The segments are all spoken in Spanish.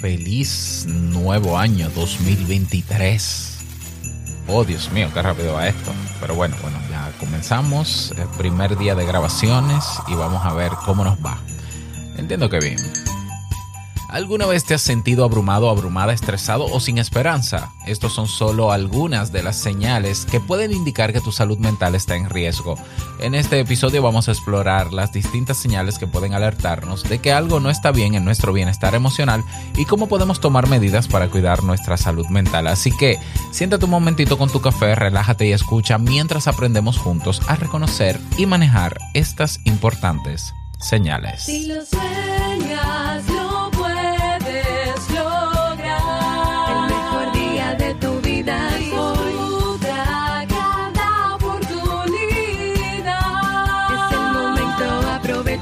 Feliz nuevo año 2023. Oh, Dios mío, qué rápido va esto. Pero bueno, bueno, ya comenzamos el primer día de grabaciones y vamos a ver cómo nos va. Entiendo que bien. ¿Alguna vez te has sentido abrumado, abrumada, estresado o sin esperanza? Estos son solo algunas de las señales que pueden indicar que tu salud mental está en riesgo. En este episodio vamos a explorar las distintas señales que pueden alertarnos de que algo no está bien en nuestro bienestar emocional y cómo podemos tomar medidas para cuidar nuestra salud mental. Así que siéntate un momentito con tu café, relájate y escucha mientras aprendemos juntos a reconocer y manejar estas importantes señales. Si lo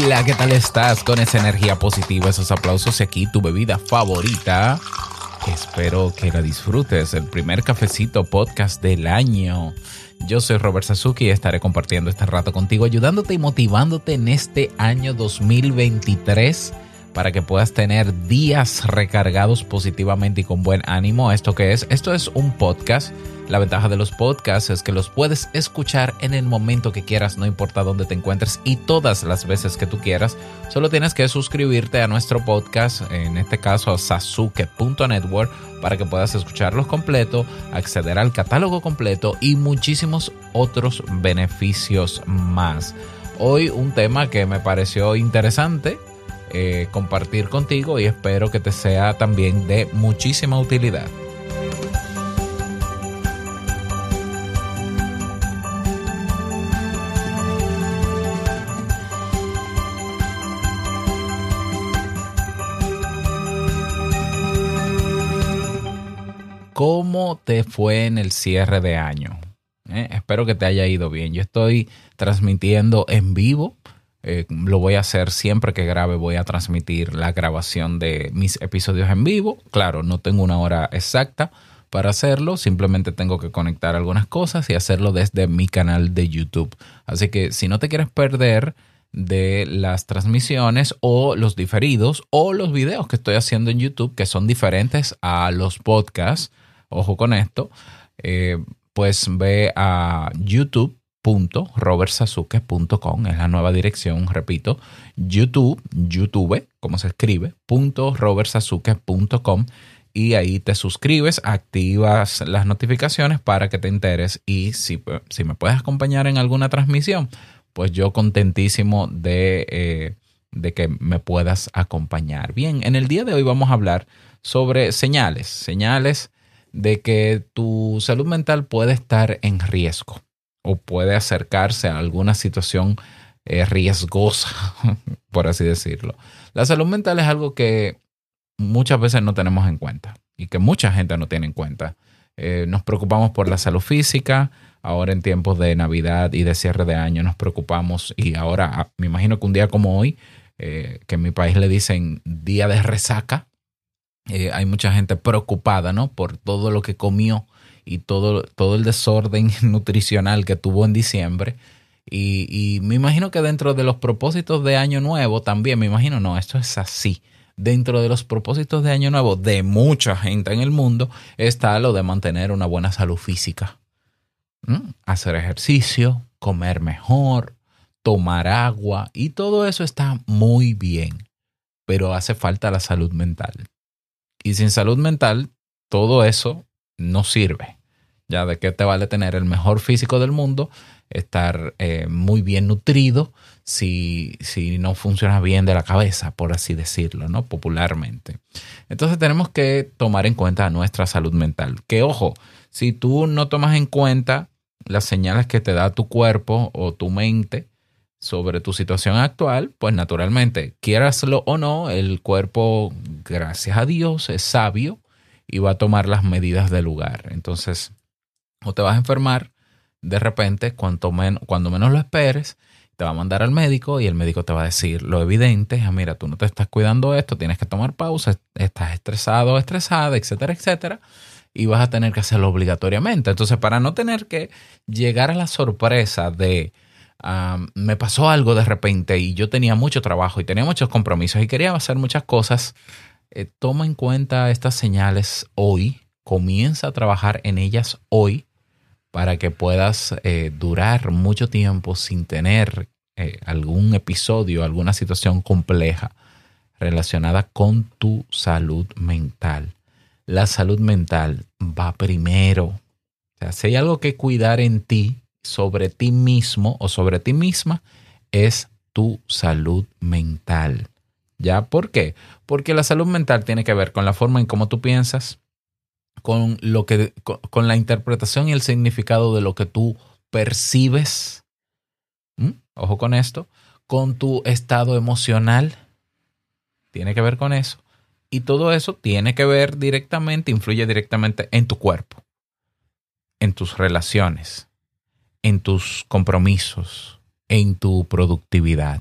Hola, ¿qué tal estás? Con esa energía positiva, esos aplausos y aquí tu bebida favorita. Espero que la disfrutes, el primer cafecito podcast del año. Yo soy Robert Sasuki y estaré compartiendo este rato contigo, ayudándote y motivándote en este año 2023 para que puedas tener días recargados positivamente y con buen ánimo. ¿Esto qué es? Esto es un podcast. La ventaja de los podcasts es que los puedes escuchar en el momento que quieras, no importa dónde te encuentres y todas las veces que tú quieras. Solo tienes que suscribirte a nuestro podcast, en este caso a sasuke.network, para que puedas escucharlos completo, acceder al catálogo completo y muchísimos otros beneficios más. Hoy un tema que me pareció interesante eh, compartir contigo y espero que te sea también de muchísima utilidad. ¿Cómo te fue en el cierre de año? Eh, espero que te haya ido bien. Yo estoy transmitiendo en vivo. Eh, lo voy a hacer siempre que grabe. Voy a transmitir la grabación de mis episodios en vivo. Claro, no tengo una hora exacta para hacerlo. Simplemente tengo que conectar algunas cosas y hacerlo desde mi canal de YouTube. Así que si no te quieres perder de las transmisiones o los diferidos o los videos que estoy haciendo en YouTube que son diferentes a los podcasts, ojo con esto, eh, pues ve a youtube.robertsasuke.com, es la nueva dirección, repito, YouTube, YouTube, como se escribe, punto robertsasuke.com y ahí te suscribes, activas las notificaciones para que te enteres y si, si me puedes acompañar en alguna transmisión, pues yo contentísimo de, eh, de que me puedas acompañar. Bien, en el día de hoy vamos a hablar sobre señales, señales de que tu salud mental puede estar en riesgo o puede acercarse a alguna situación eh, riesgosa, por así decirlo. La salud mental es algo que muchas veces no tenemos en cuenta y que mucha gente no tiene en cuenta. Eh, nos preocupamos por la salud física, ahora en tiempos de Navidad y de cierre de año nos preocupamos y ahora ah, me imagino que un día como hoy, eh, que en mi país le dicen día de resaca, hay mucha gente preocupada, ¿no? Por todo lo que comió y todo, todo el desorden nutricional que tuvo en diciembre. Y, me imagino que dentro de los propósitos de Año Nuevo también, me imagino, no, esto es así. Dentro de los propósitos de Año Nuevo de mucha gente en el mundo está lo de mantener una buena salud física. ¿Mm? Hacer ejercicio, comer mejor, tomar agua y todo eso está muy bien, pero hace falta la salud mental. Y sin salud mental, todo eso no sirve. Ya de qué te vale tener el mejor físico del mundo estar eh, muy bien nutrido si, si no funciona bien de la cabeza, por así decirlo, ¿no? Popularmente. Entonces tenemos que tomar en cuenta nuestra salud mental. Que ojo, si tú no tomas en cuenta las señales que te da tu cuerpo o tu mente sobre tu situación actual, pues naturalmente, quieraslo o no, el cuerpo, gracias a Dios, es sabio y va a tomar las medidas del lugar. Entonces, o te vas a enfermar de repente, cuanto men cuando menos lo esperes, te va a mandar al médico y el médico te va a decir lo evidente, ah, mira, tú no te estás cuidando esto, tienes que tomar pausa, estás estresado estresada, etcétera, etcétera, y vas a tener que hacerlo obligatoriamente. Entonces, para no tener que llegar a la sorpresa de, ah, me pasó algo de repente y yo tenía mucho trabajo y tenía muchos compromisos y quería hacer muchas cosas, eh, toma en cuenta estas señales hoy, comienza a trabajar en ellas hoy para que puedas eh, durar mucho tiempo sin tener eh, algún episodio, alguna situación compleja relacionada con tu salud mental. La salud mental va primero. Si hay algo que cuidar en ti, sobre ti mismo o sobre ti misma, es tu salud mental. ¿Ya? ¿Por qué? Porque la salud mental tiene que ver con la forma en cómo tú piensas, con lo que con, la interpretación y el significado de lo que tú percibes. Ojo con esto, con tu estado emocional. Tiene que ver con eso. Y todo eso tiene que ver directamente, influye directamente en tu cuerpo, en tus relaciones, en tus compromisos, en tu productividad.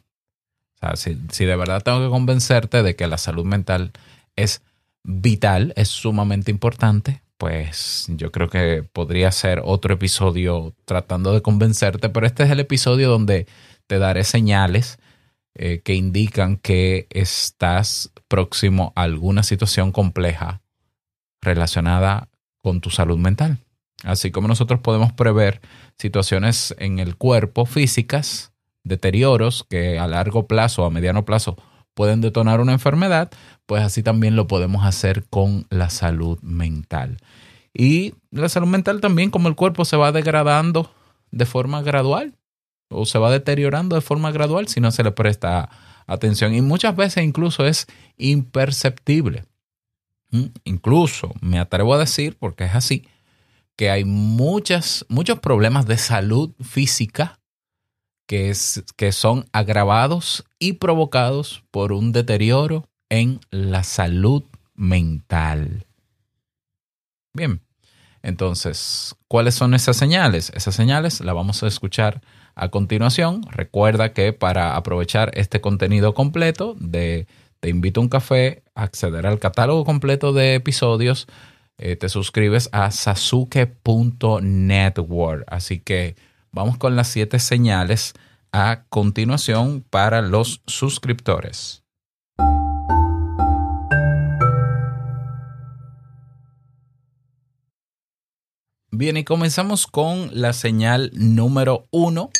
Si de verdad tengo que convencerte de que la salud mental es vital, es sumamente importante, pues yo creo que podría ser otro episodio tratando de convencerte, pero este es el episodio donde te daré señales eh, que indican que estás próximo a alguna situación compleja relacionada con tu salud mental. Así como nosotros podemos prever situaciones en el cuerpo físicas, deterioros que a largo plazo a mediano plazo pueden detonar una enfermedad, pues así también lo podemos hacer con la salud mental. Y la salud mental también, como el cuerpo se va degradando de forma gradual o se va deteriorando de forma gradual si no se le presta atención. Y muchas veces incluso es imperceptible. ¿Mm? Incluso me atrevo a decir, porque es así, que hay muchas, muchos problemas de salud física que, es, que son agravados y provocados por un deterioro en la salud mental. Bien, entonces, ¿cuáles son esas señales? Esas señales las vamos a escuchar a continuación. Recuerda que para aprovechar este contenido completo de Te invito a un café, acceder al catálogo completo de episodios, eh, te suscribes a sasuke.network. Así que Vamos con las siete señales a continuación para los suscriptores. Bien, y comenzamos con la señal número uno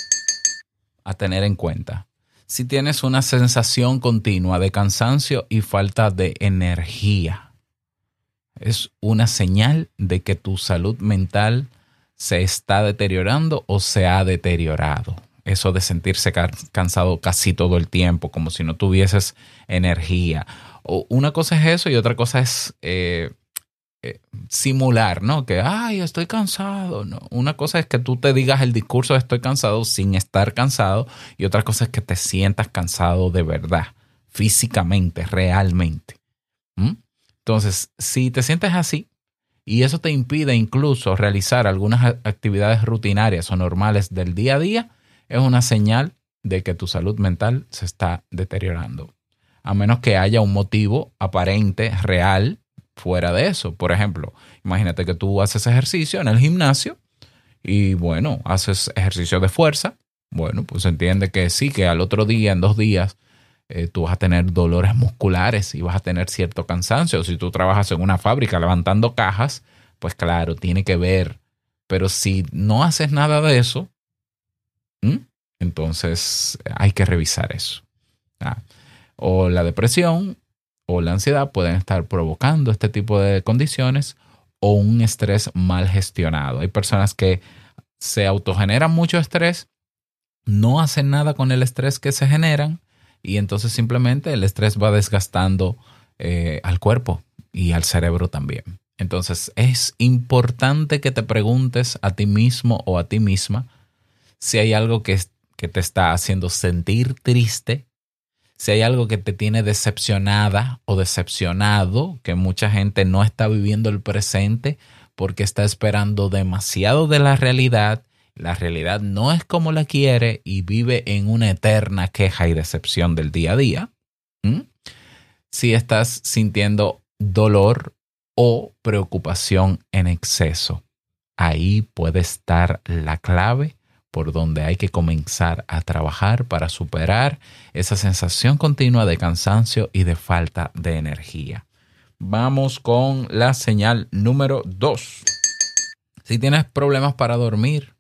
a tener en cuenta. Si tienes una sensación continua de cansancio y falta de energía, es una señal de que tu salud mental se está deteriorando o se ha deteriorado. Eso de sentirse cansado casi todo el tiempo, como si no tuvieses energía. O una cosa es eso y otra cosa es eh, eh, simular, ¿no? Que, ay, estoy cansado. No. Una cosa es que tú te digas el discurso de estoy cansado sin estar cansado y otra cosa es que te sientas cansado de verdad, físicamente, realmente. ¿Mm? Entonces, si te sientes así, y eso te impide incluso realizar algunas actividades rutinarias o normales del día a día, es una señal de que tu salud mental se está deteriorando. A menos que haya un motivo aparente, real, fuera de eso. Por ejemplo, imagínate que tú haces ejercicio en el gimnasio y bueno, haces ejercicio de fuerza. Bueno, pues entiende que sí, que al otro día, en dos días, eh, tú vas a tener dolores musculares y vas a tener cierto cansancio. Si tú trabajas en una fábrica levantando cajas, pues claro, tiene que ver. Pero si no haces nada de eso, entonces hay que revisar eso. Ah, o la depresión o la ansiedad pueden estar provocando este tipo de condiciones o un estrés mal gestionado. Hay personas que se autogeneran mucho estrés, no hacen nada con el estrés que se generan y entonces simplemente el estrés va desgastando eh, al cuerpo y al cerebro también. Entonces es importante que te preguntes a ti mismo o a ti misma si hay algo que, que te está haciendo sentir triste, si hay algo que te tiene decepcionada o decepcionado, que mucha gente no está viviendo el presente porque está esperando demasiado de la realidad, la realidad no es como la quiere y vive en una eterna queja y decepción del día a día. Si estás sintiendo dolor o preocupación en exceso, ahí puede estar la clave por donde hay que comenzar a trabajar para superar esa sensación continua de cansancio y de falta de energía. Vamos con la señal número 2. Si tienes problemas para dormir,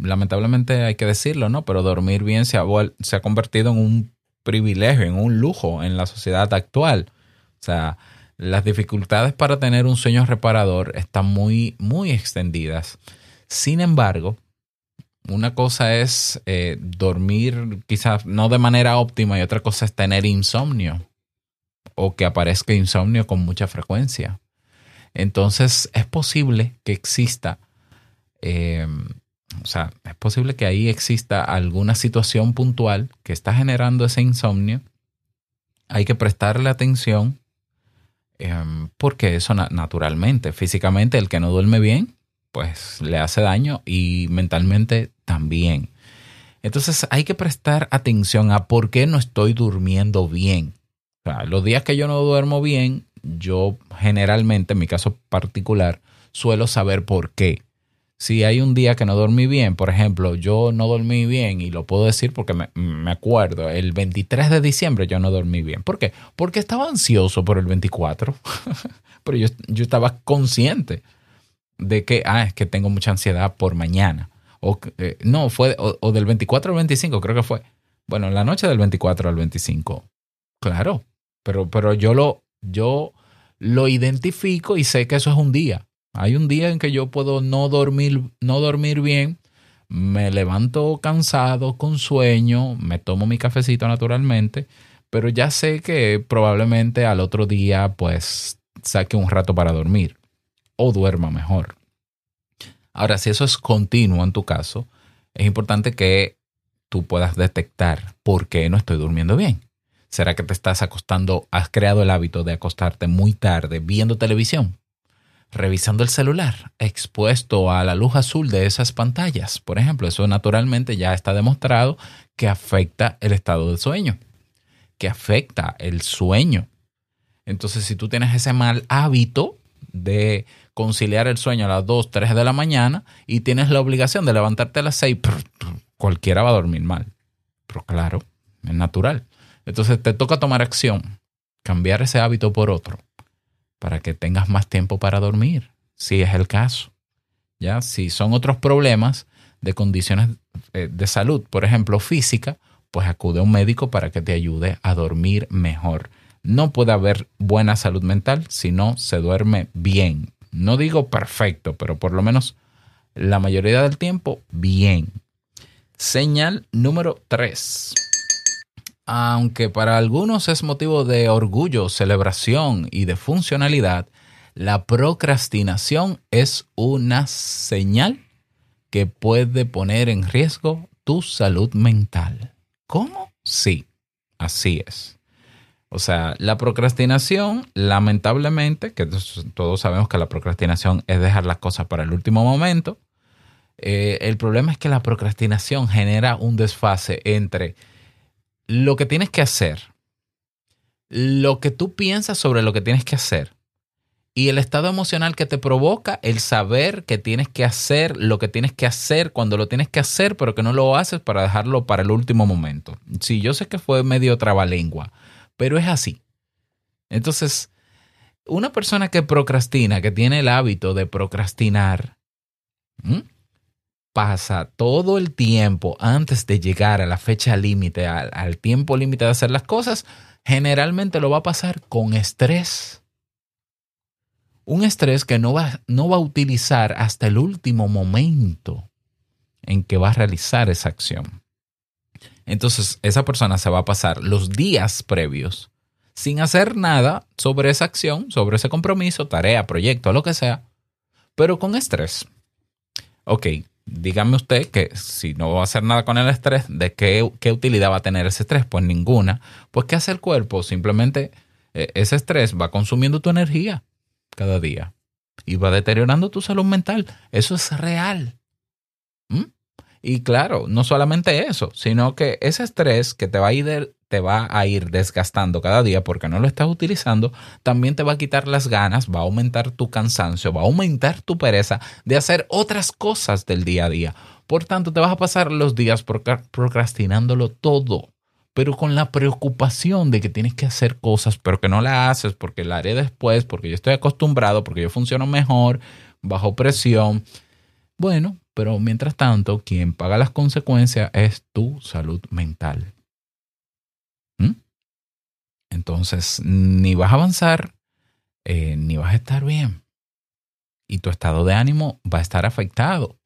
lamentablemente hay que decirlo, ¿no? Pero dormir bien se ha, se ha convertido en un privilegio, en un lujo en la sociedad actual. O sea, las dificultades para tener un sueño reparador están muy, muy extendidas. Sin embargo, una cosa es eh, dormir quizás no de manera óptima y otra cosa es tener insomnio o que aparezca insomnio con mucha frecuencia. Entonces es posible que exista, eh, o sea, es posible que ahí exista alguna situación puntual que está generando ese insomnio. Hay que prestarle atención Em, porque eso naturalmente, físicamente, el que no duerme bien, pues le hace daño y mentalmente también. Entonces hay que prestar atención a por qué no estoy durmiendo bien. Los días que yo no duermo bien, yo generalmente, en mi caso particular, suelo saber por qué si hay un día que no dormí bien, por ejemplo, yo no dormí bien y lo puedo decir porque me, acuerdo, el 23 de diciembre yo no dormí bien. ¿Por qué? Porque estaba ansioso por el 24, pero yo, yo, estaba consciente de que, ah, es que tengo mucha ansiedad por mañana. O, eh, no, fue, o, del 24 al 25, creo que fue. Bueno, la noche del 24 al 25. Claro, pero, pero yo, lo, yo lo identifico y sé que eso es un día. Hay un día en que yo puedo no dormir, no dormir bien, me levanto cansado, con sueño, me tomo mi cafecito naturalmente, pero ya sé que probablemente al otro día pues saque un rato para dormir o duerma mejor. Ahora, si eso es continuo en tu caso, es importante que tú puedas detectar por qué no estoy durmiendo bien. ¿Será que te estás acostando, has creado el hábito de acostarte muy tarde viendo televisión? Revisando el celular, expuesto a la luz azul de esas pantallas. Por ejemplo, eso naturalmente ya está demostrado que afecta el estado de sueño, que afecta el sueño. Entonces, si tú tienes ese mal hábito de conciliar el sueño a las 2, 3 de la mañana y tienes la obligación de levantarte a las 6, cualquiera va a dormir mal. Pero claro, es natural. Entonces te toca tomar acción, cambiar ese hábito por otro para que tengas más tiempo para dormir, si es el caso. ¿Ya? Si son otros problemas de condiciones eh, de salud, por ejemplo, física, pues acude a un médico para que te ayude a dormir mejor. No puede haber buena salud mental si no se duerme bien. No digo perfecto, pero por lo menos la mayoría del tiempo bien. Señal número 3 aunque para algunos es motivo de orgullo, celebración y de funcionalidad, la procrastinación es una señal que puede poner en riesgo tu salud mental. ¿Cómo? Sí, así es. O sea, la procrastinación, lamentablemente, que todos sabemos que la procrastinación es dejar las cosas para el último momento, eh, el problema es que la procrastinación genera un desfase entre lo que tienes que hacer, lo que tú piensas sobre lo que tienes que hacer y el estado emocional que te provoca el saber que tienes que hacer lo que tienes que hacer cuando lo tienes que hacer, pero que no lo haces para dejarlo para el último momento. Sí, yo sé que fue medio trabalengua, pero es así. Entonces, una persona que procrastina, que tiene el hábito de procrastinar, pasa todo el tiempo antes de llegar a la fecha límite, al, tiempo límite de hacer las cosas, generalmente lo va a pasar con estrés Un estrés que no va, no va a utilizar hasta el último momento en que va a realizar esa acción. Entonces, esa persona se va a pasar los días previos sin hacer nada sobre esa acción, sobre ese compromiso, tarea, proyecto, lo que sea, pero con estrés. Ok, dígame usted que si no va a hacer nada con el estrés, ¿de qué, qué utilidad va a tener ese estrés? Pues ninguna. Pues ¿qué hace el cuerpo? Simplemente eh, ese estrés va consumiendo tu energía cada día y va deteriorando tu salud mental. Eso es real. ¿Mm? Y claro, no solamente eso, sino que ese estrés que te va a ir te va a ir desgastando cada día porque no lo estás utilizando, también te va a quitar las ganas, va a aumentar tu cansancio, va a aumentar tu pereza de hacer otras cosas del día a día. Por tanto, te vas a pasar los días procrastinándolo todo, pero con la preocupación de que tienes que hacer cosas, pero que no la haces porque la haré después, porque yo estoy acostumbrado, porque yo funciono mejor, bajo presión. Bueno, pero mientras tanto, quien paga las consecuencias es tu salud mental. Entonces, ni vas a avanzar, eh, ni vas a estar bien. Y tu estado de ánimo va a estar afectado.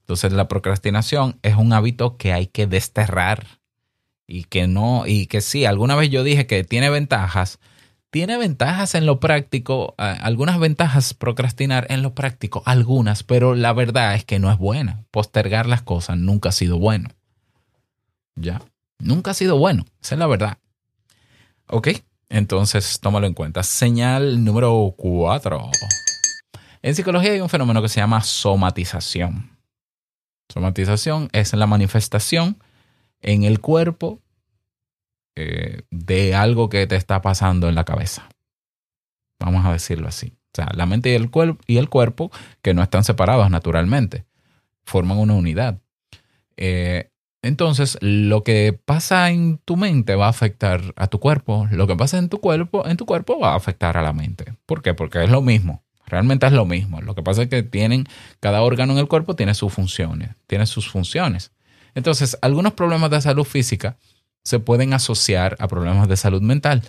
Entonces, la procrastinación es un hábito que hay que desterrar. Y que no, y que sí, alguna vez yo dije que tiene ventajas, tiene ventajas en lo práctico, algunas ventajas procrastinar en lo práctico, algunas, pero la verdad es que no es buena. Postergar las cosas nunca ha sido bueno. ¿Ya? Nunca ha sido bueno, esa es la verdad. Ok, entonces tómalo en cuenta. Señal número cuatro. En psicología hay un fenómeno que se llama somatización. Somatización es la manifestación en el cuerpo eh, de algo que te está pasando en la cabeza. Vamos a decirlo así. O sea, la mente y el, y el cuerpo, que no están separados naturalmente, forman una unidad. Eh, entonces, lo que pasa en tu mente va a afectar a tu cuerpo. Lo que pasa en tu cuerpo, en tu cuerpo va a afectar a la mente. ¿Por qué? Porque es lo mismo. Realmente es lo mismo. Lo que pasa es que tienen, cada órgano en el cuerpo tiene sus funciones, tiene sus funciones. Entonces, algunos problemas de salud física se pueden asociar a problemas de salud mental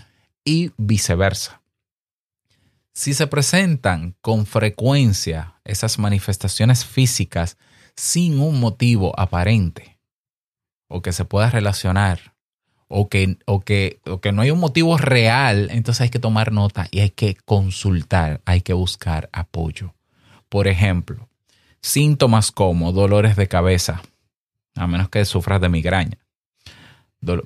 y viceversa. Si se presentan con frecuencia esas manifestaciones físicas sin un motivo aparente o que se pueda relacionar o que, o que, o que no hay un motivo real, entonces hay que tomar nota y hay que consultar, hay que buscar apoyo. Por ejemplo, síntomas como dolores de cabeza, a menos que sufras de migraña,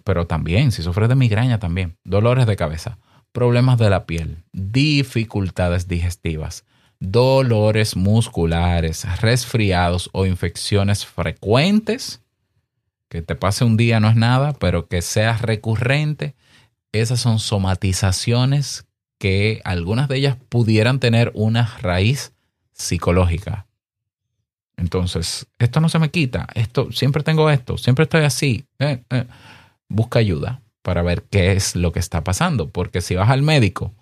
pero también, si sufres de migraña también, dolores de cabeza, problemas de la piel, dificultades digestivas, dolores musculares, resfriados o infecciones frecuentes, que te pase un día no es nada, pero que sea recurrente, esas son somatizaciones que algunas de ellas pudieran tener una raíz psicológica. Entonces, esto no se me quita, esto siempre tengo esto, siempre estoy así. Eh, eh busca ayuda para ver qué es lo que está pasando. Porque si vas al médico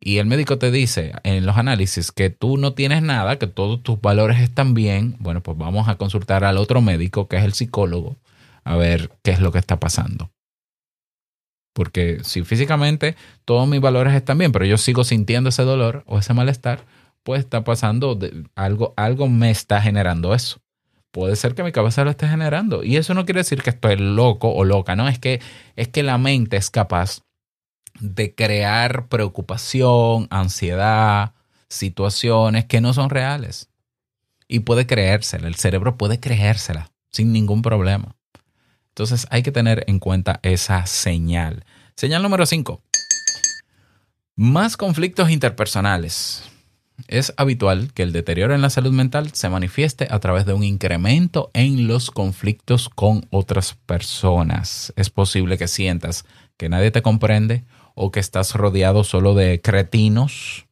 y el médico te dice en los análisis que tú no tienes nada, que todos tus valores están bien, bueno, pues vamos a consultar al otro médico, que es el psicólogo, a ver qué es lo que está pasando. Porque si físicamente todos mis valores están bien, pero yo sigo sintiendo ese dolor o ese malestar, pues está pasando algo, algo me está generando eso puede ser que mi cabeza lo esté generando. Y eso no quiere decir que estoy loco o loca, no, es que, es que la mente es capaz de crear preocupación, ansiedad, situaciones que no son reales. Y puede creérsela, el cerebro puede creérsela sin ningún problema. Entonces hay que tener en cuenta esa señal. Señal número 5. Más conflictos interpersonales. Es habitual que el deterioro en la salud mental se manifieste a través de un incremento en los conflictos con otras personas. Es posible que sientas que nadie te comprende o que estás rodeado solo de cretinos,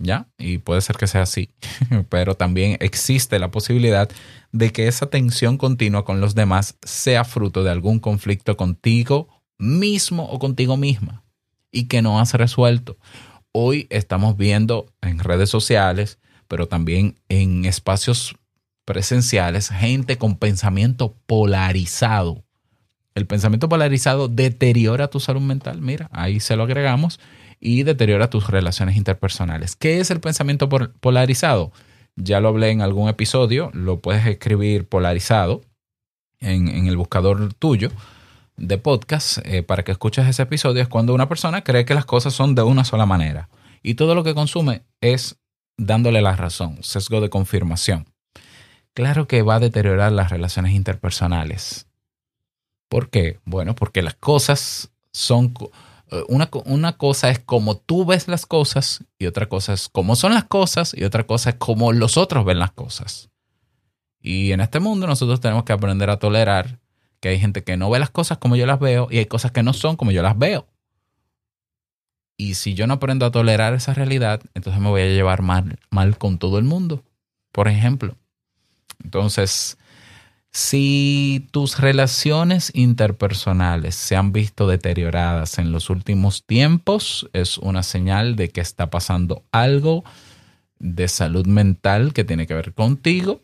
¿ya? Y puede ser que sea así, pero también existe la posibilidad de que esa tensión continua con los demás sea fruto de algún conflicto contigo mismo o contigo misma y que no has resuelto hoy estamos viendo en redes sociales, pero también en espacios presenciales, gente con pensamiento polarizado, El pensamiento polarizado deteriora tu salud mental. Mira, ahí se lo agregamos y deteriora tus relaciones interpersonales. ¿Qué es el pensamiento polarizado? Ya lo hablé en algún episodio, lo puedes escribir polarizado en, en el buscador tuyo de podcast eh, para que escuches ese episodio. Es cuando una persona cree que las cosas son de una sola manera y todo lo que consume es dándole la razón, sesgo de confirmación. Claro que va a deteriorar las relaciones interpersonales. ¿Por qué? Bueno, porque las cosas son... eh, Una, una cosa es como tú ves las cosas y otra cosa es cómo son las cosas y otra cosa es cómo los otros ven las cosas. Y en este mundo nosotros tenemos que aprender a tolerar que hay gente que no ve las cosas como yo las veo y hay cosas que no son como yo las veo. Y si yo no aprendo a tolerar esa realidad, entonces me voy a llevar mal, mal con todo el mundo, por ejemplo. Entonces, si tus relaciones interpersonales se han visto deterioradas en los últimos tiempos, es una señal de que está pasando algo de salud mental que tiene que ver contigo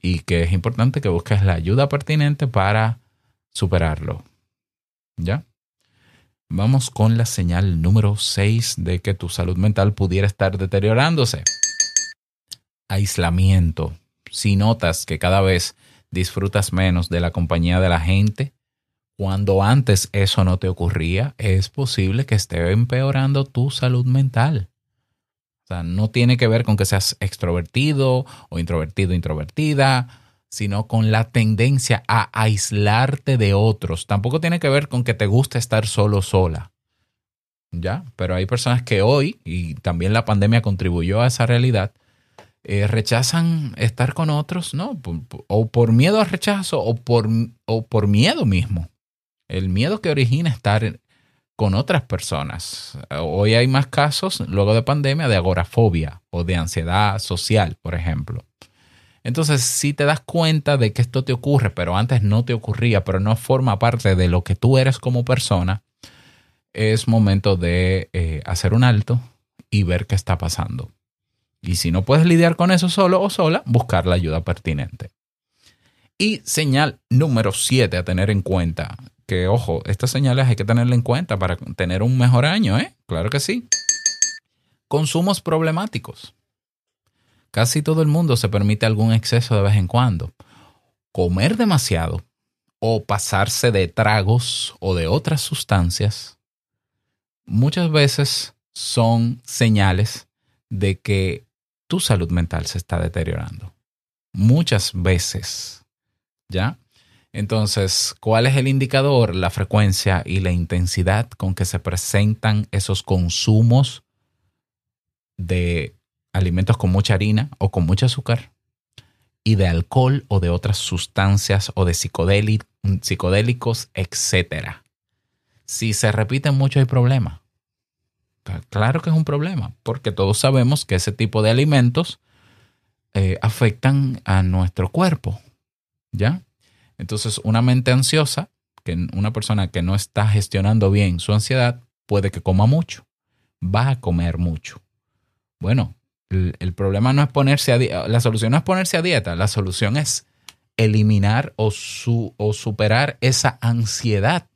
y que es importante que busques la ayuda pertinente para superarlo. ¿Ya? Vamos con la señal número 6 de que tu salud mental pudiera estar deteriorándose. Aislamiento. Si notas que cada vez disfrutas menos de la compañía de la gente, cuando antes eso no te ocurría, es posible que esté empeorando tu salud mental. No tiene que ver con que seas extrovertido o introvertido, introvertida, sino con la tendencia a aislarte de otros. Tampoco tiene que ver con que te guste estar solo sola. ¿Ya? Pero hay personas que hoy, y también la pandemia contribuyó a esa realidad, eh, rechazan estar con otros, ¿no? O por miedo al rechazo o por, o por miedo mismo. El miedo que origina estar con otras personas. Hoy hay más casos, luego de pandemia, de agorafobia o de ansiedad social, por ejemplo. Entonces, si te das cuenta de que esto te ocurre, pero antes no te ocurría, pero no forma parte de lo que tú eres como persona, es momento de eh, hacer un alto y ver qué está pasando. Y si no puedes lidiar con eso solo o sola, buscar la ayuda pertinente. Y señal número 7 a tener en cuenta, que ojo, estas señales hay que tenerla en cuenta para tener un mejor año, ¿eh? Claro que sí. Consumos problemáticos. Casi todo el mundo se permite algún exceso de vez en cuando. Comer demasiado o pasarse de tragos o de otras sustancias muchas veces son señales de que tu salud mental se está deteriorando. Muchas veces. ¿Ya? Entonces, ¿cuál es el indicador? La frecuencia y la intensidad con que se presentan esos consumos de alimentos con mucha harina o con mucho azúcar y de alcohol o de otras sustancias o de psicodéli- psicodélicos, etcétera. Si se repiten mucho hay problema. Claro que es un problema, porque todos sabemos que ese tipo de alimentos eh, afectan a nuestro cuerpo, ¿ya? Entonces, una mente ansiosa, que una persona que no está gestionando bien su ansiedad, puede que coma mucho, va a comer mucho. Bueno, el, el problema no es ponerse a la solución no es ponerse a dieta, la solución es eliminar o, su, o superar esa ansiedad,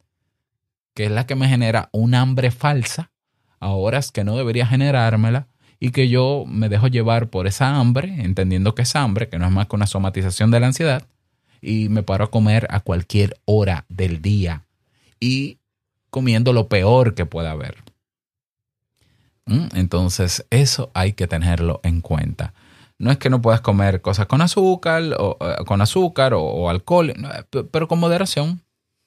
que es la que me genera un hambre falsa a horas que no debería generármela y que yo me dejo llevar por esa hambre, entendiendo que es hambre, que no es más que una somatización de la ansiedad, y me paro a comer a cualquier hora del día y comiendo lo peor que pueda haber. ¿Mm? Entonces, eso hay que tenerlo en cuenta. No es que no puedas comer cosas con azúcar o, eh, con azúcar o, alcohol, pero con moderación,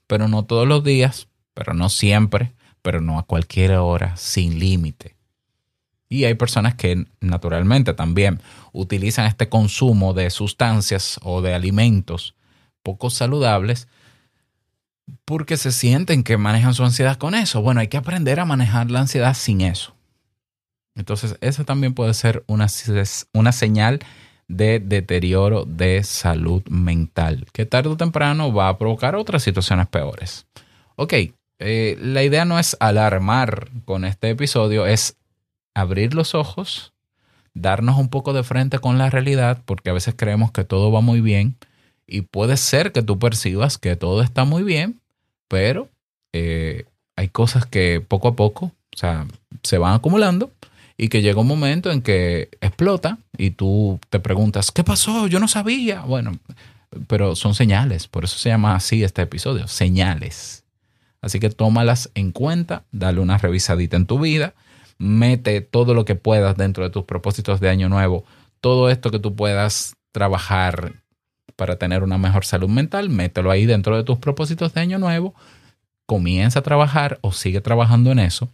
pero no todos los días, pero no siempre, pero no a cualquier hora, sin límite. Y hay personas que naturalmente también utilizan este consumo de sustancias o de alimentos poco saludables porque se sienten que manejan su ansiedad con eso. Bueno, hay que aprender a manejar la ansiedad sin eso. Entonces, esa también puede ser una, una señal de deterioro de salud mental, que tarde o temprano va a provocar otras situaciones peores. Ok, eh, la idea no es alarmar con este episodio, es abrir los ojos, darnos un poco de frente con la realidad, porque a veces creemos que todo va muy bien y puede ser que tú percibas que todo está muy bien, pero eh, hay cosas que poco a poco, o sea, se van acumulando y que llega un momento en que explota y tú te preguntas, ¿qué pasó? Yo no sabía. Bueno, pero son señales, por eso se llama así este episodio, señales. Así que tómalas en cuenta, dale una revisadita en tu vida, mete todo lo que puedas dentro de tus propósitos de año nuevo, todo esto que tú puedas trabajar para tener una mejor salud mental, mételo ahí dentro de tus propósitos de año nuevo, comienza a trabajar o sigue trabajando en eso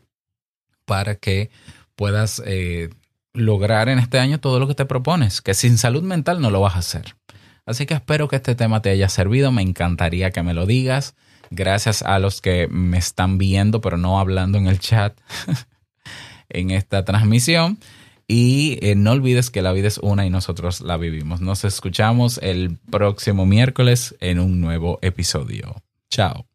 para que puedas eh, lograr en este año todo lo que te propones, que sin salud mental no lo vas a hacer. Así que espero que este tema te haya servido, me encantaría que me lo digas. Gracias a los que me están viendo pero no hablando en el chat en esta transmisión. Y eh, no olvides que la vida es una y nosotros la vivimos. Nos escuchamos el próximo miércoles en un nuevo episodio. Chao.